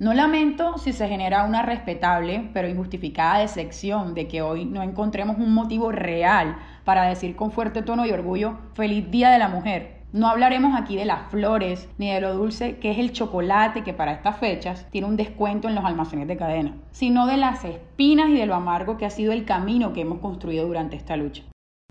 No lamento si se genera una respetable pero injustificada decepción de que hoy no encontremos un motivo real para decir con fuerte tono y orgullo feliz Día de la Mujer. No hablaremos aquí de las flores ni de lo dulce que es el chocolate que para estas fechas tiene un descuento en los almacenes de cadena, sino de las espinas y de lo amargo que ha sido el camino que hemos construido durante esta lucha.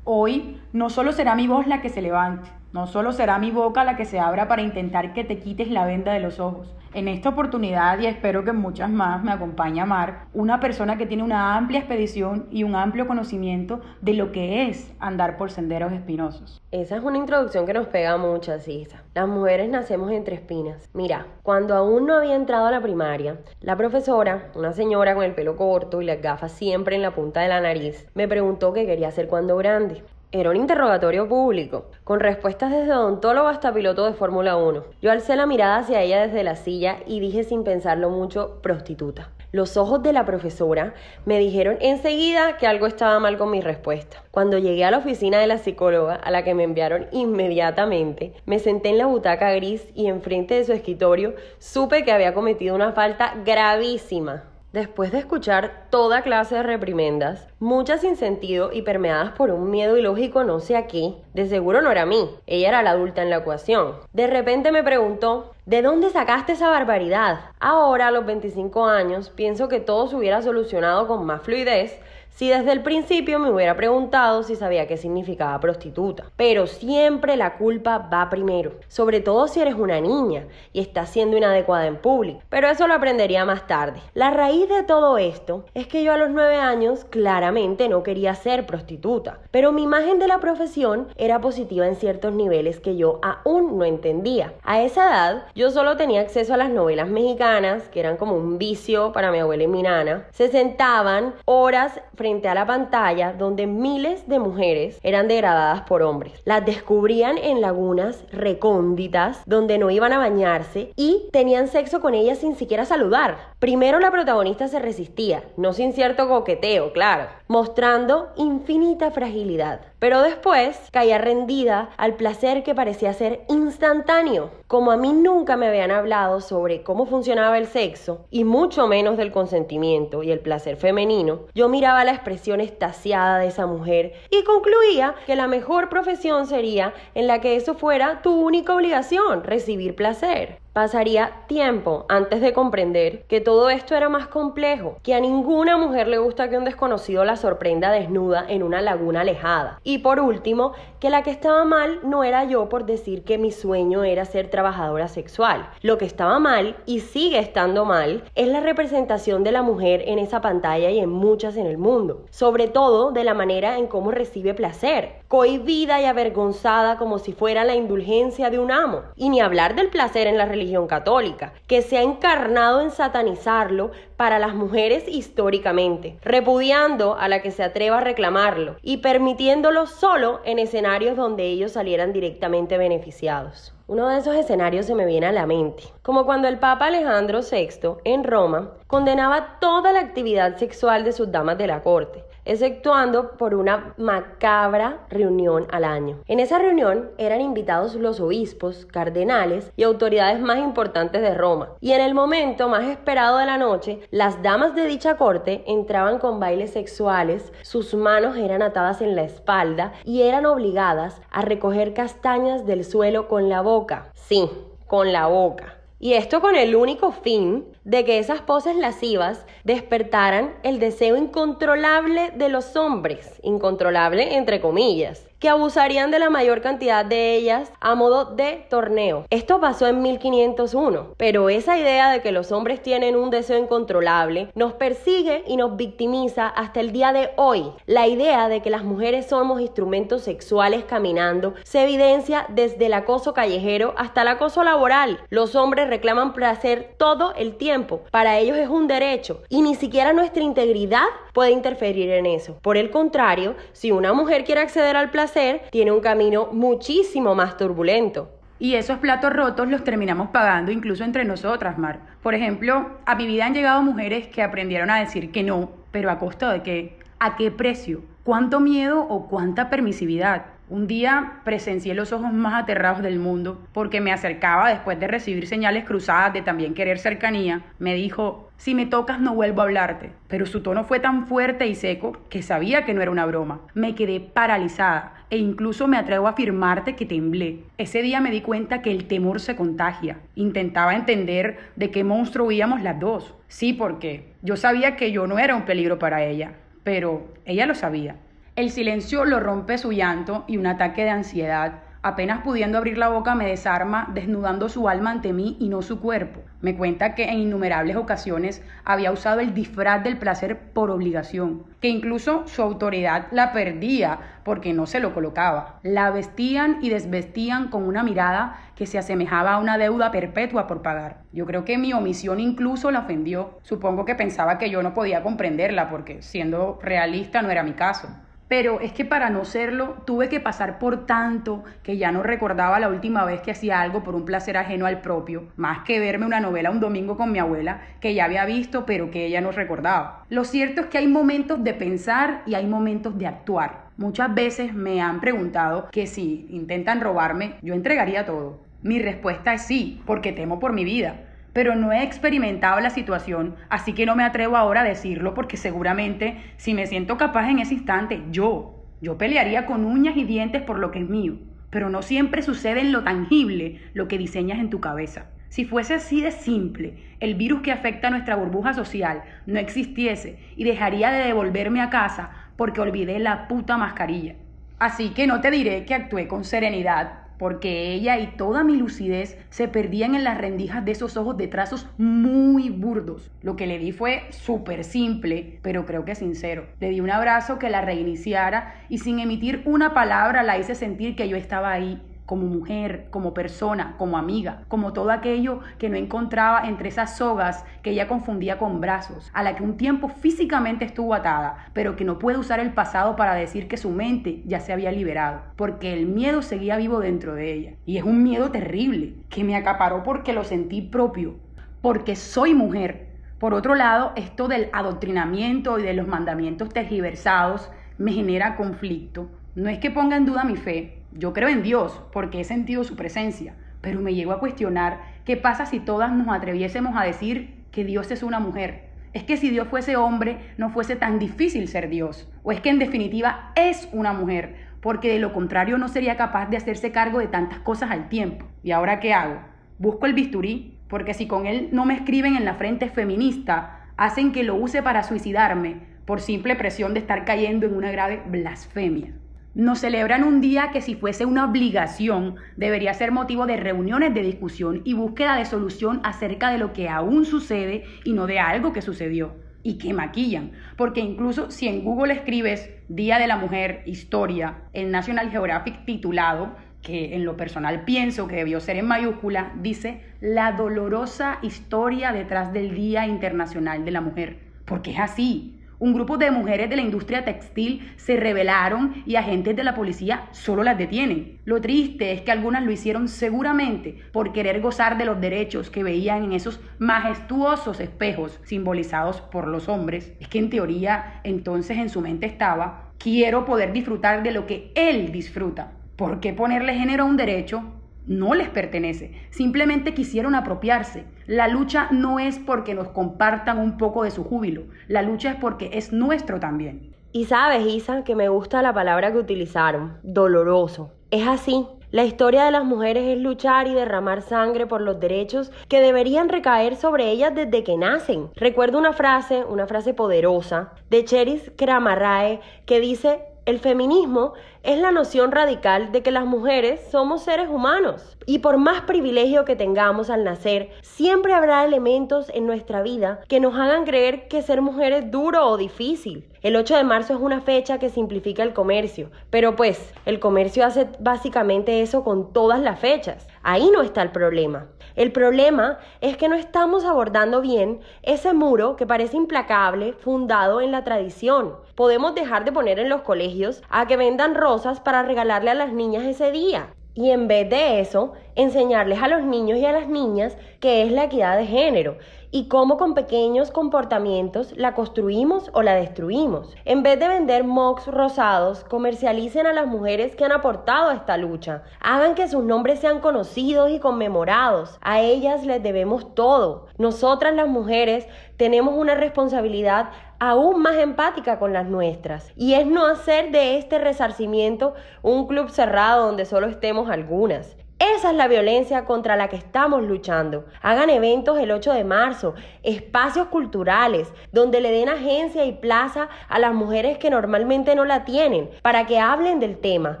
Hoy no solo será mi voz la que se levante, no solo será mi boca la que se abra para intentar que te quites la venda de los ojos. En esta oportunidad, y espero que muchas más, me acompaña Mar, una persona que tiene una amplia expedición y un amplio conocimiento de lo que es andar por senderos espinosos. Esa es una introducción que nos pega mucho, Cisa. Las mujeres nacemos entre espinas. Mira, cuando aún no había entrado a la primaria, la profesora, una señora con el pelo corto y las gafas siempre en la punta de la nariz, me preguntó qué quería hacer cuando grande. Era un interrogatorio público, con respuestas desde odontólogo hasta piloto de Fórmula 1. Yo alcé la mirada hacia ella desde la silla y dije sin pensarlo mucho, prostituta. Los ojos de la profesora me dijeron enseguida que algo estaba mal con mi respuesta. Cuando llegué a la oficina de la psicóloga, a la que me enviaron inmediatamente, me senté en la butaca gris y enfrente de su escritorio supe que había cometido una falta gravísima. Después de escuchar toda clase de reprimendas, muchas sin sentido y permeadas por un miedo ilógico no sé a qué, de seguro no era mí, ella era la adulta en la ecuación. De repente me preguntó, ¿de dónde sacaste esa barbaridad? Ahora, a los 25 años, pienso que todo se hubiera solucionado con más fluidez si desde el principio me hubiera preguntado si sabía qué significaba prostituta. Pero siempre la culpa va primero, sobre todo si eres una niña y estás siendo inadecuada en público. Pero eso lo aprendería más tarde. La raíz de todo esto es que yo a los nueve años claramente no quería ser prostituta, pero mi imagen de la profesión era positiva en ciertos niveles que yo aún no entendía. A esa edad yo solo tenía acceso a las novelas mexicanas, que eran como un vicio para mi abuela y mi nana. Se sentaban horas frente frente a la pantalla donde miles de mujeres eran degradadas por hombres. Las descubrían en lagunas recónditas donde no iban a bañarse y tenían sexo con ellas sin siquiera saludar. Primero la protagonista se resistía, no sin cierto coqueteo, claro, mostrando infinita fragilidad. Pero después caía rendida al placer que parecía ser instantáneo. Como a mí nunca me habían hablado sobre cómo funcionaba el sexo, y mucho menos del consentimiento y el placer femenino, yo miraba la expresión estasiada de esa mujer y concluía que la mejor profesión sería en la que eso fuera tu única obligación, recibir placer. Pasaría tiempo antes de comprender que todo esto era más complejo, que a ninguna mujer le gusta que un desconocido la sorprenda desnuda en una laguna alejada. Y por último, que la que estaba mal no era yo por decir que mi sueño era ser trabajadora sexual. Lo que estaba mal y sigue estando mal es la representación de la mujer en esa pantalla y en muchas en el mundo, sobre todo de la manera en cómo recibe placer, cohibida y avergonzada como si fuera la indulgencia de un amo, y ni hablar del placer en la religión católica, que se ha encarnado en satanizarlo para las mujeres históricamente, repudiando a la que se atreva a reclamarlo y permitiéndolo solo en escenarios donde ellos salieran directamente beneficiados. Uno de esos escenarios se me viene a la mente, como cuando el Papa Alejandro VI en Roma condenaba toda la actividad sexual de sus damas de la corte, exceptuando por una macabra reunión al año. En esa reunión eran invitados los obispos, cardenales y autoridades más importantes de Roma, y en el momento más esperado de la noche, las damas de dicha corte entraban con bailes sexuales, sus manos eran atadas en la espalda y eran obligadas a recoger castañas del suelo con la boca. Sí, con la boca. Y esto con el único fin de que esas poses lascivas despertaran el deseo incontrolable de los hombres, incontrolable entre comillas, que abusarían de la mayor cantidad de ellas a modo de torneo. Esto pasó en 1501, pero esa idea de que los hombres tienen un deseo incontrolable nos persigue y nos victimiza hasta el día de hoy. La idea de que las mujeres somos instrumentos sexuales caminando se evidencia desde el acoso callejero hasta el acoso laboral. Los hombres reclaman placer todo el tiempo. Para ellos es un derecho y ni siquiera nuestra integridad puede interferir en eso. Por el contrario, si una mujer quiere acceder al placer, tiene un camino muchísimo más turbulento. Y esos platos rotos los terminamos pagando incluso entre nosotras, Mar. Por ejemplo, a mi vida han llegado mujeres que aprendieron a decir que no, pero a costa de qué, a qué precio, cuánto miedo o cuánta permisividad. Un día presencié los ojos más aterrados del mundo porque me acercaba después de recibir señales cruzadas de también querer cercanía. Me dijo, si me tocas no vuelvo a hablarte. Pero su tono fue tan fuerte y seco que sabía que no era una broma. Me quedé paralizada e incluso me atrevo a afirmarte que temblé. Ese día me di cuenta que el temor se contagia. Intentaba entender de qué monstruo huíamos las dos. Sí, porque yo sabía que yo no era un peligro para ella, pero ella lo sabía. El silencio lo rompe su llanto y un ataque de ansiedad. Apenas pudiendo abrir la boca me desarma, desnudando su alma ante mí y no su cuerpo. Me cuenta que en innumerables ocasiones había usado el disfraz del placer por obligación, que incluso su autoridad la perdía porque no se lo colocaba. La vestían y desvestían con una mirada que se asemejaba a una deuda perpetua por pagar. Yo creo que mi omisión incluso la ofendió. Supongo que pensaba que yo no podía comprenderla porque siendo realista no era mi caso. Pero es que para no serlo tuve que pasar por tanto que ya no recordaba la última vez que hacía algo por un placer ajeno al propio, más que verme una novela un domingo con mi abuela que ya había visto pero que ella no recordaba. Lo cierto es que hay momentos de pensar y hay momentos de actuar. Muchas veces me han preguntado que si intentan robarme, yo entregaría todo. Mi respuesta es sí, porque temo por mi vida pero no he experimentado la situación, así que no me atrevo ahora a decirlo porque seguramente si me siento capaz en ese instante, yo, yo pelearía con uñas y dientes por lo que es mío, pero no siempre sucede en lo tangible lo que diseñas en tu cabeza. Si fuese así de simple, el virus que afecta a nuestra burbuja social no existiese y dejaría de devolverme a casa porque olvidé la puta mascarilla. Así que no te diré que actué con serenidad, porque ella y toda mi lucidez se perdían en las rendijas de esos ojos de trazos muy burdos. Lo que le di fue súper simple, pero creo que sincero. Le di un abrazo que la reiniciara y sin emitir una palabra la hice sentir que yo estaba ahí como mujer, como persona, como amiga, como todo aquello que no encontraba entre esas sogas que ella confundía con brazos, a la que un tiempo físicamente estuvo atada, pero que no puede usar el pasado para decir que su mente ya se había liberado, porque el miedo seguía vivo dentro de ella. Y es un miedo terrible, que me acaparó porque lo sentí propio, porque soy mujer. Por otro lado, esto del adoctrinamiento y de los mandamientos tergiversados me genera conflicto. No es que ponga en duda mi fe, yo creo en Dios porque he sentido su presencia, pero me llego a cuestionar qué pasa si todas nos atreviésemos a decir que Dios es una mujer. Es que si Dios fuese hombre, no fuese tan difícil ser Dios. O es que en definitiva es una mujer, porque de lo contrario no sería capaz de hacerse cargo de tantas cosas al tiempo. ¿Y ahora qué hago? Busco el bisturí, porque si con él no me escriben en la frente feminista, hacen que lo use para suicidarme por simple presión de estar cayendo en una grave blasfemia. Nos celebran un día que si fuese una obligación debería ser motivo de reuniones de discusión y búsqueda de solución acerca de lo que aún sucede y no de algo que sucedió y que maquillan. Porque incluso si en Google escribes Día de la Mujer, Historia, el National Geographic titulado, que en lo personal pienso que debió ser en mayúscula, dice la dolorosa historia detrás del Día Internacional de la Mujer. Porque es así, un grupo de mujeres de la industria textil se rebelaron y agentes de la policía solo las detienen. Lo triste es que algunas lo hicieron seguramente por querer gozar de los derechos que veían en esos majestuosos espejos simbolizados por los hombres. Es que en teoría entonces en su mente estaba, quiero poder disfrutar de lo que él disfruta. ¿Por qué ponerle género a un derecho no les pertenece, simplemente quisieron apropiarse. La lucha no es porque nos compartan un poco de su júbilo, la lucha es porque es nuestro también. Y sabes, Isa, que me gusta la palabra que utilizaron, doloroso. Es así. La historia de las mujeres es luchar y derramar sangre por los derechos que deberían recaer sobre ellas desde que nacen. Recuerdo una frase, una frase poderosa, de Cheris Kramarrae que dice, el feminismo es la noción radical de que las mujeres somos seres humanos y por más privilegio que tengamos al nacer, siempre habrá elementos en nuestra vida que nos hagan creer que ser mujer es duro o difícil. El 8 de marzo es una fecha que simplifica el comercio, pero pues el comercio hace básicamente eso con todas las fechas. Ahí no está el problema. El problema es que no estamos abordando bien ese muro que parece implacable fundado en la tradición. Podemos dejar de poner en los colegios a que vendan rosas para regalarle a las niñas ese día. Y en vez de eso, enseñarles a los niños y a las niñas qué es la equidad de género y cómo con pequeños comportamientos la construimos o la destruimos. En vez de vender mocks rosados, comercialicen a las mujeres que han aportado a esta lucha. Hagan que sus nombres sean conocidos y conmemorados. A ellas les debemos todo. Nosotras las mujeres tenemos una responsabilidad aún más empática con las nuestras. Y es no hacer de este resarcimiento un club cerrado donde solo estemos algunas. Esa es la violencia contra la que estamos luchando. Hagan eventos el 8 de marzo, espacios culturales, donde le den agencia y plaza a las mujeres que normalmente no la tienen, para que hablen del tema.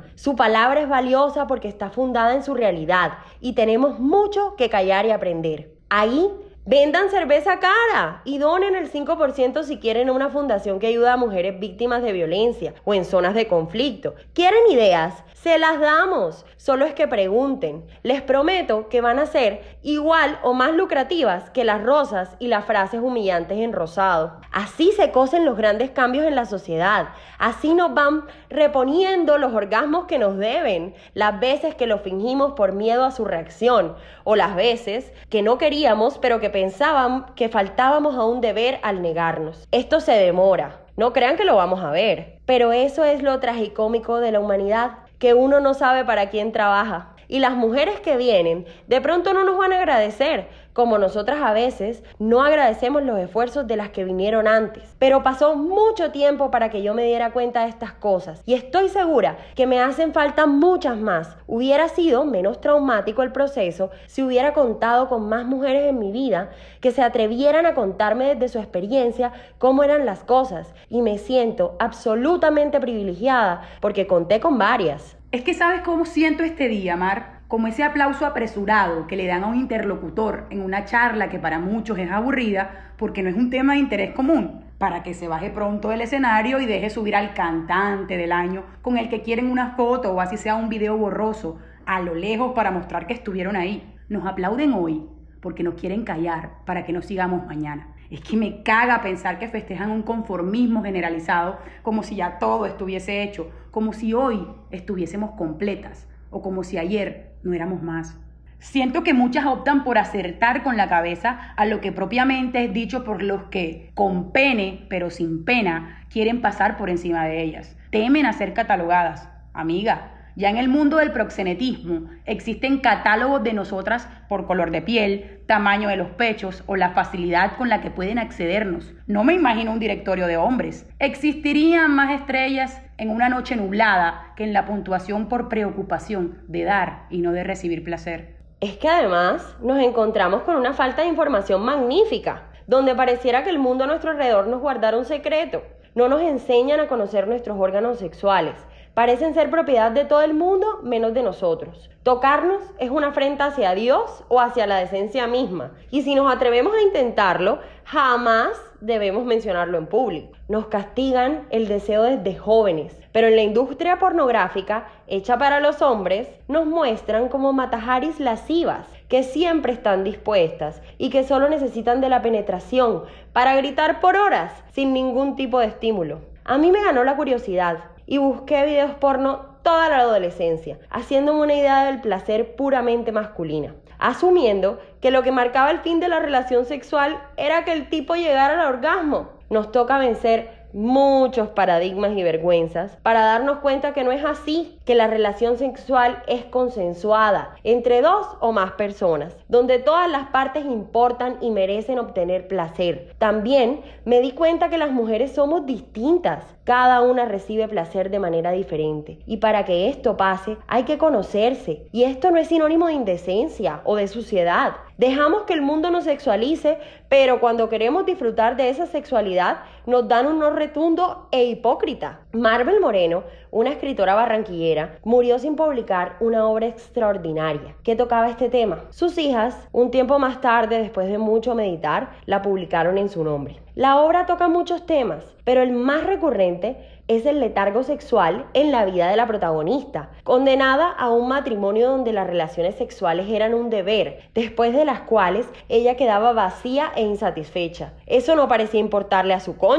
Su palabra es valiosa porque está fundada en su realidad y tenemos mucho que callar y aprender. Ahí Vendan cerveza cara y donen el 5% si quieren una fundación que ayuda a mujeres víctimas de violencia o en zonas de conflicto. ¿Quieren ideas? Se las damos, solo es que pregunten. Les prometo que van a ser igual o más lucrativas que las rosas y las frases humillantes en rosado. Así se cosen los grandes cambios en la sociedad. Así nos van reponiendo los orgasmos que nos deben, las veces que lo fingimos por miedo a su reacción o las veces que no queríamos pero que pensaban que faltábamos a un deber al negarnos. Esto se demora. No crean que lo vamos a ver. Pero eso es lo tragicómico de la humanidad que uno no sabe para quién trabaja. Y las mujeres que vienen de pronto no nos van a agradecer, como nosotras a veces no agradecemos los esfuerzos de las que vinieron antes. Pero pasó mucho tiempo para que yo me diera cuenta de estas cosas y estoy segura que me hacen falta muchas más. Hubiera sido menos traumático el proceso si hubiera contado con más mujeres en mi vida que se atrevieran a contarme desde su experiencia cómo eran las cosas y me siento absolutamente privilegiada porque conté con varias. Es que sabes cómo siento este día, Mar, como ese aplauso apresurado que le dan a un interlocutor en una charla que para muchos es aburrida porque no es un tema de interés común, para que se baje pronto del escenario y deje subir al cantante del año con el que quieren una foto o así sea un video borroso a lo lejos para mostrar que estuvieron ahí. Nos aplauden hoy porque nos quieren callar para que no sigamos mañana. Es que me caga pensar que festejan un conformismo generalizado como si ya todo estuviese hecho, como si hoy estuviésemos completas o como si ayer no éramos más. Siento que muchas optan por acertar con la cabeza a lo que propiamente es dicho por los que, con pene pero sin pena, quieren pasar por encima de ellas. Temen a ser catalogadas. Amiga, ya en el mundo del proxenetismo existen catálogos de nosotras por color de piel, tamaño de los pechos o la facilidad con la que pueden accedernos. No me imagino un directorio de hombres. Existirían más estrellas en una noche nublada que en la puntuación por preocupación de dar y no de recibir placer. Es que además nos encontramos con una falta de información magnífica, donde pareciera que el mundo a nuestro alrededor nos guardara un secreto. No nos enseñan a conocer nuestros órganos sexuales, parecen ser propiedad de todo el mundo menos de nosotros. Tocarnos es una afrenta hacia Dios o hacia la decencia misma. Y si nos atrevemos a intentarlo, jamás debemos mencionarlo en público. Nos castigan el deseo desde jóvenes, pero en la industria pornográfica, hecha para los hombres, nos muestran como matajaris lascivas, que siempre están dispuestas y que solo necesitan de la penetración para gritar por horas sin ningún tipo de estímulo. A mí me ganó la curiosidad y busqué videos porno toda la adolescencia, haciéndome una idea del placer puramente masculina, asumiendo que lo que marcaba el fin de la relación sexual era que el tipo llegara al orgasmo. Nos toca vencer muchos paradigmas y vergüenzas para darnos cuenta que no es así, que la relación sexual es consensuada entre dos o más personas, donde todas las partes importan y merecen obtener placer. También me di cuenta que las mujeres somos distintas, cada una recibe placer de manera diferente y para que esto pase hay que conocerse y esto no es sinónimo de indecencia o de suciedad. Dejamos que el mundo nos sexualice, pero cuando queremos disfrutar de esa sexualidad nos dan un no retundo e hipócrita. Marvel Moreno, una escritora barranquillera, murió sin publicar una obra extraordinaria que tocaba este tema. Sus hijas, un tiempo más tarde, después de mucho meditar, la publicaron en su nombre. La obra toca muchos temas, pero el más recurrente es el letargo sexual en la vida de la protagonista, condenada a un matrimonio donde las relaciones sexuales eran un deber, después de las cuales ella quedaba vacía e insatisfecha. Eso no parecía importarle a su cónyuge,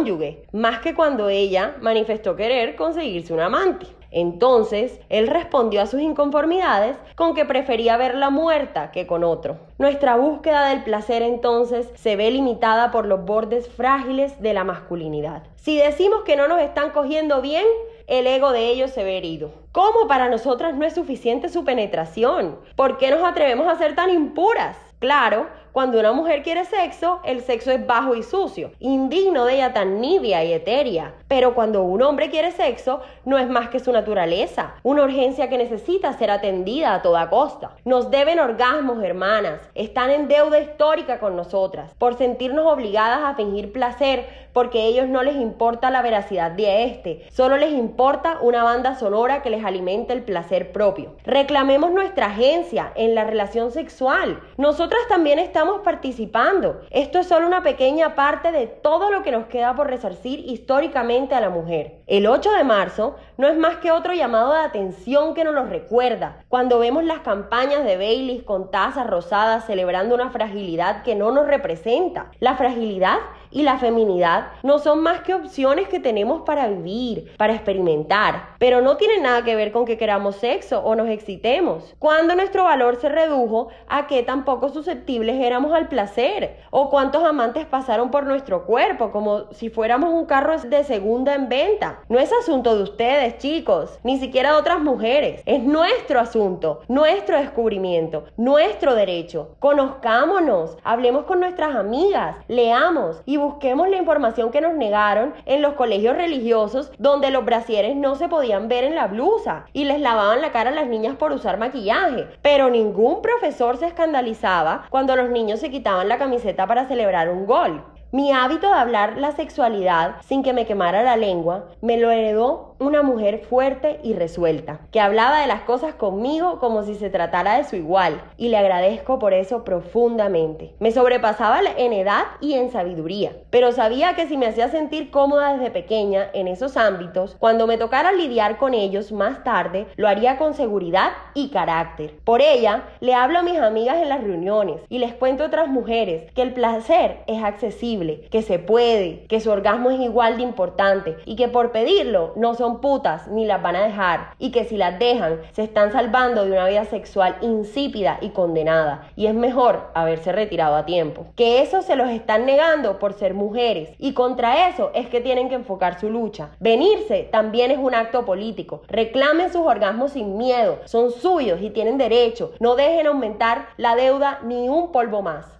más que cuando ella manifestó querer conseguirse un amante. Entonces, él respondió a sus inconformidades con que prefería verla muerta que con otro. Nuestra búsqueda del placer entonces se ve limitada por los bordes frágiles de la masculinidad. Si decimos que no nos están cogiendo bien, el ego de ellos se ve herido. ¿Cómo para nosotras no es suficiente su penetración? ¿Por qué nos atrevemos a ser tan impuras? Claro, cuando una mujer quiere sexo, el sexo es bajo y sucio, indigno de ella tan nibia y etérea. Pero cuando un hombre quiere sexo, no es más que su naturaleza, una urgencia que necesita ser atendida a toda costa. Nos deben orgasmos, hermanas, están en deuda histórica con nosotras, por sentirnos obligadas a fingir placer, porque a ellos no les importa la veracidad de este, solo les importa una banda sonora que les alimente el placer propio. Reclamemos nuestra agencia en la relación sexual. Nosotras también estamos participando. Esto es solo una pequeña parte de todo lo que nos queda por resarcir históricamente a la mujer. El 8 de marzo no es más que otro llamado de atención que nos lo recuerda. Cuando vemos las campañas de Baileys con tazas rosadas celebrando una fragilidad que no nos representa. La fragilidad y la feminidad no son más que opciones que tenemos para vivir, para experimentar, pero no tienen nada que ver con que queramos sexo o nos excitemos. Cuando nuestro valor se redujo a que tampoco susceptibles éramos al placer, o cuántos amantes pasaron por nuestro cuerpo como si fuéramos un carro de segunda en venta. No es asunto de ustedes, chicos, ni siquiera de otras mujeres. Es nuestro asunto, nuestro descubrimiento, nuestro derecho. Conozcámonos, hablemos con nuestras amigas, leamos y busquemos la información que nos negaron en los colegios religiosos donde los brasieres no se podían ver en la blusa y les lavaban la cara a las niñas por usar maquillaje. Pero ningún profesor se escandalizaba cuando los niños se quitaban la camiseta para celebrar un gol. Mi hábito de hablar la sexualidad sin que me quemara la lengua me lo heredó una mujer fuerte y resuelta, que hablaba de las cosas conmigo como si se tratara de su igual, y le agradezco por eso profundamente. Me sobrepasaba en edad y en sabiduría, pero sabía que si me hacía sentir cómoda desde pequeña en esos ámbitos, cuando me tocara lidiar con ellos más tarde, lo haría con seguridad y carácter. Por ella, le hablo a mis amigas en las reuniones y les cuento a otras mujeres que el placer es accesible, que se puede, que su orgasmo es igual de importante y que por pedirlo no putas ni las van a dejar y que si las dejan se están salvando de una vida sexual insípida y condenada y es mejor haberse retirado a tiempo. Que eso se los están negando por ser mujeres y contra eso es que tienen que enfocar su lucha. Venirse también es un acto político. Reclamen sus orgasmos sin miedo, son suyos y tienen derecho. No dejen aumentar la deuda ni un polvo más.